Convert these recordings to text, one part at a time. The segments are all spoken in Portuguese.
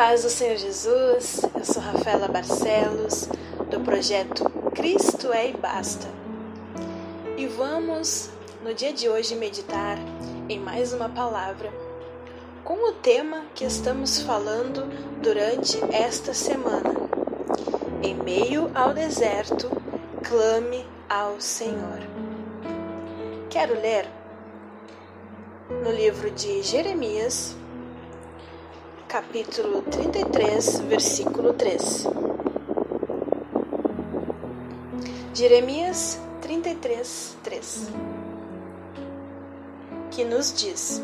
paz do Senhor Jesus, eu sou Rafaela Barcelos, do projeto Cristo é e Basta. E vamos, no dia de hoje, meditar em mais uma palavra com o tema que estamos falando durante esta semana. Em meio ao deserto, clame ao Senhor. Quero ler no livro de Jeremias, capítulo 33, versículo 3. Jeremias 33, 3. Que nos diz: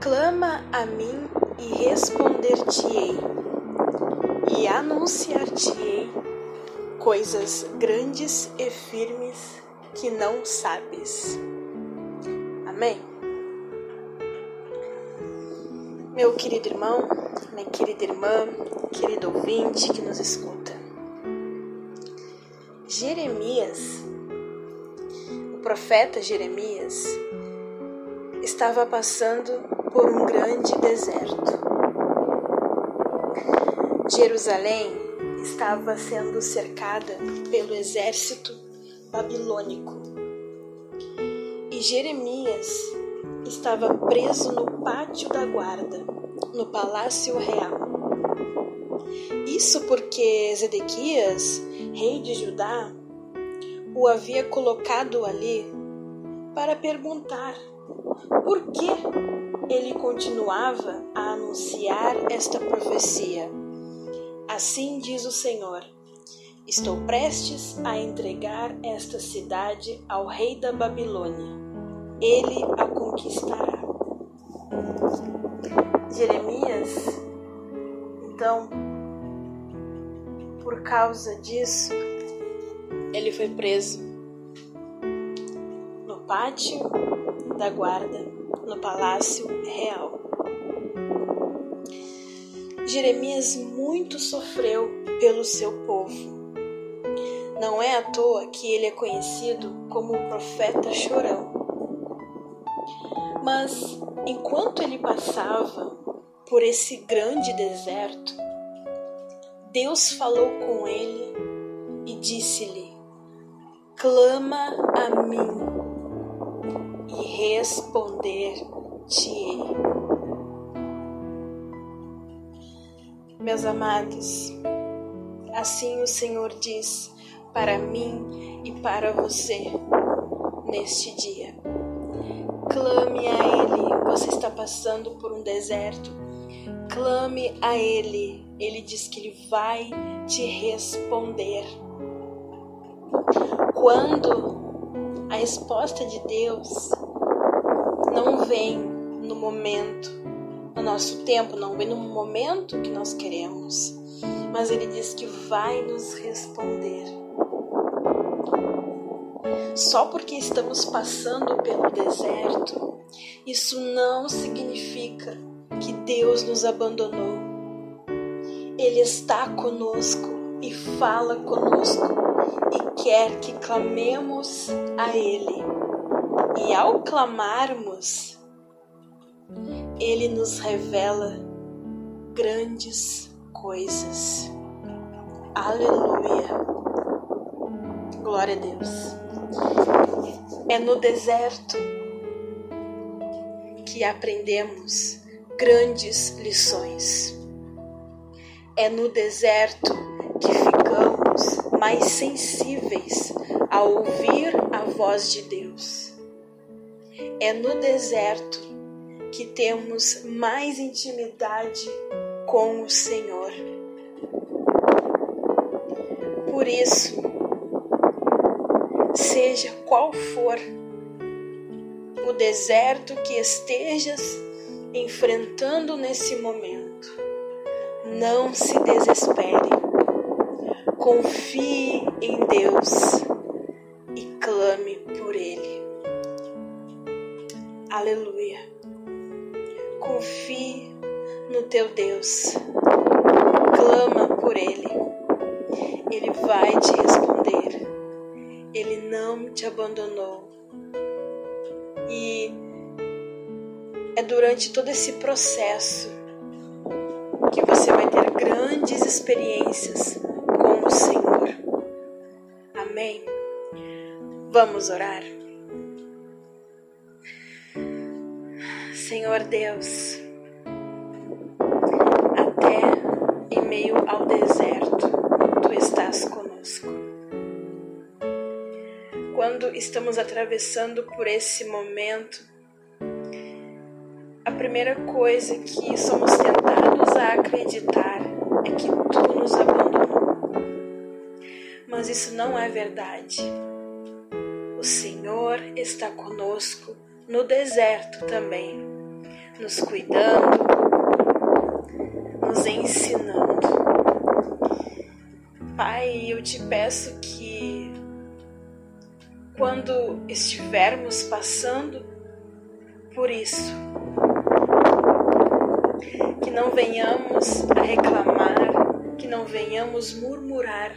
Clama a mim e responder-te-ei, e anunciar-te-ei coisas grandes e firmes que não sabes. Amém? Meu querido irmão, minha querida irmã, querido ouvinte que nos escuta. Jeremias, o profeta Jeremias, estava passando por um grande deserto. Jerusalém estava sendo cercada pelo exército babilônico. E Jeremias estava preso no pátio da guarda, no palácio real. Isso porque Zedequias, rei de Judá, o havia colocado ali para perguntar por que ele continuava a anunciar esta profecia. Assim diz o Senhor: Estou prestes a entregar esta cidade ao rei da Babilônia ele a conquistará. Jeremias, então, por causa disso, ele foi preso no pátio da guarda, no palácio real. Jeremias muito sofreu pelo seu povo. Não é à toa que ele é conhecido como o profeta chorão. Mas enquanto ele passava por esse grande deserto, Deus falou com ele e disse-lhe: Clama a mim e responder-te-ei. Meus amados, assim o Senhor diz para mim e para você neste dia Clame a Ele. Você está passando por um deserto. Clame a Ele. Ele diz que Ele vai te responder. Quando a resposta de Deus não vem no momento, no nosso tempo, não vem no momento que nós queremos, mas Ele diz que vai nos responder só porque estamos passando pelo deserto, isso não significa que Deus nos abandonou. Ele está conosco e fala conosco e quer que clamemos a Ele. E ao clamarmos, Ele nos revela grandes coisas. Aleluia. Glória a Deus. É no deserto que aprendemos grandes lições. É no deserto que ficamos mais sensíveis a ouvir a voz de Deus. É no deserto que temos mais intimidade com o Senhor. Por isso, qual for o deserto que estejas enfrentando nesse momento, não se desespere. Confie em Deus e clame por Ele. Aleluia. Confie no teu Deus. Clama por Ele. Ele vai te responder. Não te abandonou. E é durante todo esse processo que você vai ter grandes experiências com o Senhor. Amém. Vamos orar. Senhor Deus, até em meio ao deserto, tu estás conosco. Quando estamos atravessando por esse momento, a primeira coisa que somos tentados a acreditar é que tu nos abandonou. Mas isso não é verdade. O Senhor está conosco no deserto também nos cuidando, nos ensinando. Pai, eu te peço que quando estivermos passando por isso, que não venhamos a reclamar, que não venhamos murmurar,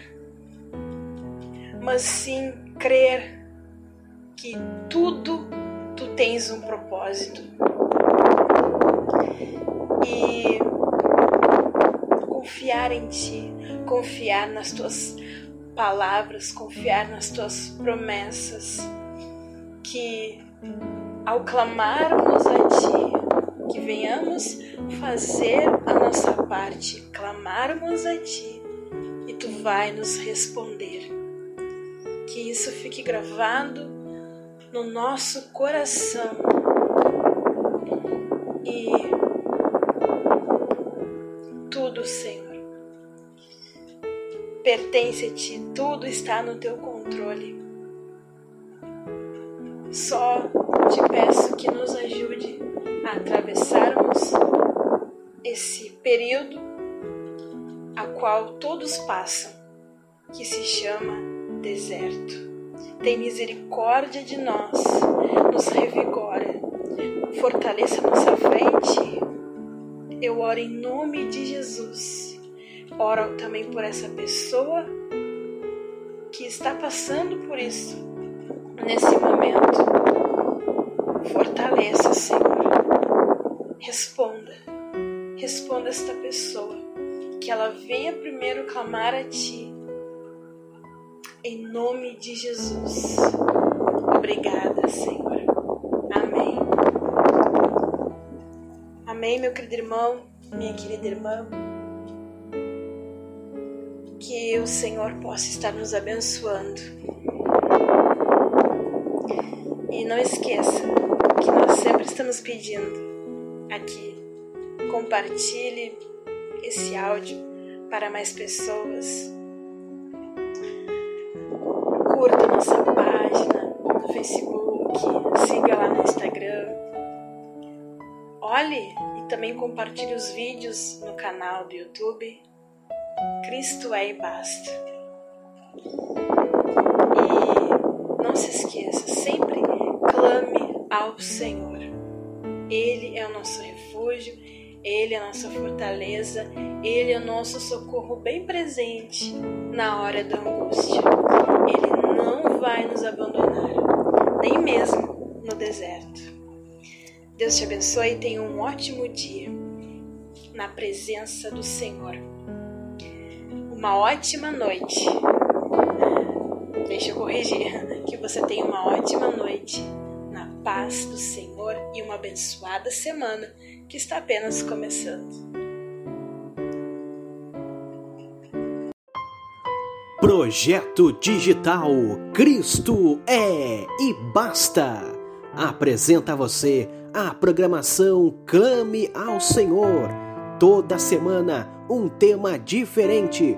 mas sim crer que tudo tu tens um propósito. E confiar em Ti, confiar nas Tuas palavras, confiar nas Tuas promessas, que ao clamarmos a Ti, que venhamos fazer a nossa parte, clamarmos a Ti e Tu vai nos responder. Que isso fique gravado no nosso coração e pertence a Ti, tudo está no Teu controle. Só te peço que nos ajude a atravessarmos esse período a qual todos passam, que se chama deserto. Tem misericórdia de nós, nos revigora, fortaleça nossa frente. Eu oro em nome de Jesus. Oro também por essa pessoa que está passando por isso nesse momento. Fortaleça, Senhor. Responda. Responda esta pessoa. Que ela venha primeiro clamar a Ti. Em nome de Jesus. Obrigada, Senhor. Amém, meu querido irmão, minha querida irmã. Que o Senhor possa estar nos abençoando. E não esqueça que nós sempre estamos pedindo aqui. Compartilhe esse áudio para mais pessoas. Curta nossa página no Facebook, siga lá no Instagram. Olhe também compartilhe os vídeos no canal do YouTube Cristo é e basta. E não se esqueça, sempre clame ao Senhor. Ele é o nosso refúgio, ele é a nossa fortaleza, ele é o nosso socorro bem presente na hora da angústia. Ele não vai nos abandonar, nem mesmo no deserto. Deus te abençoe e tenha um ótimo dia na presença do Senhor. Uma ótima noite. Deixa eu corrigir. Que você tenha uma ótima noite na paz do Senhor e uma abençoada semana que está apenas começando. Projeto Digital Cristo é e basta. Apresenta a você a programação Clame ao Senhor. Toda semana, um tema diferente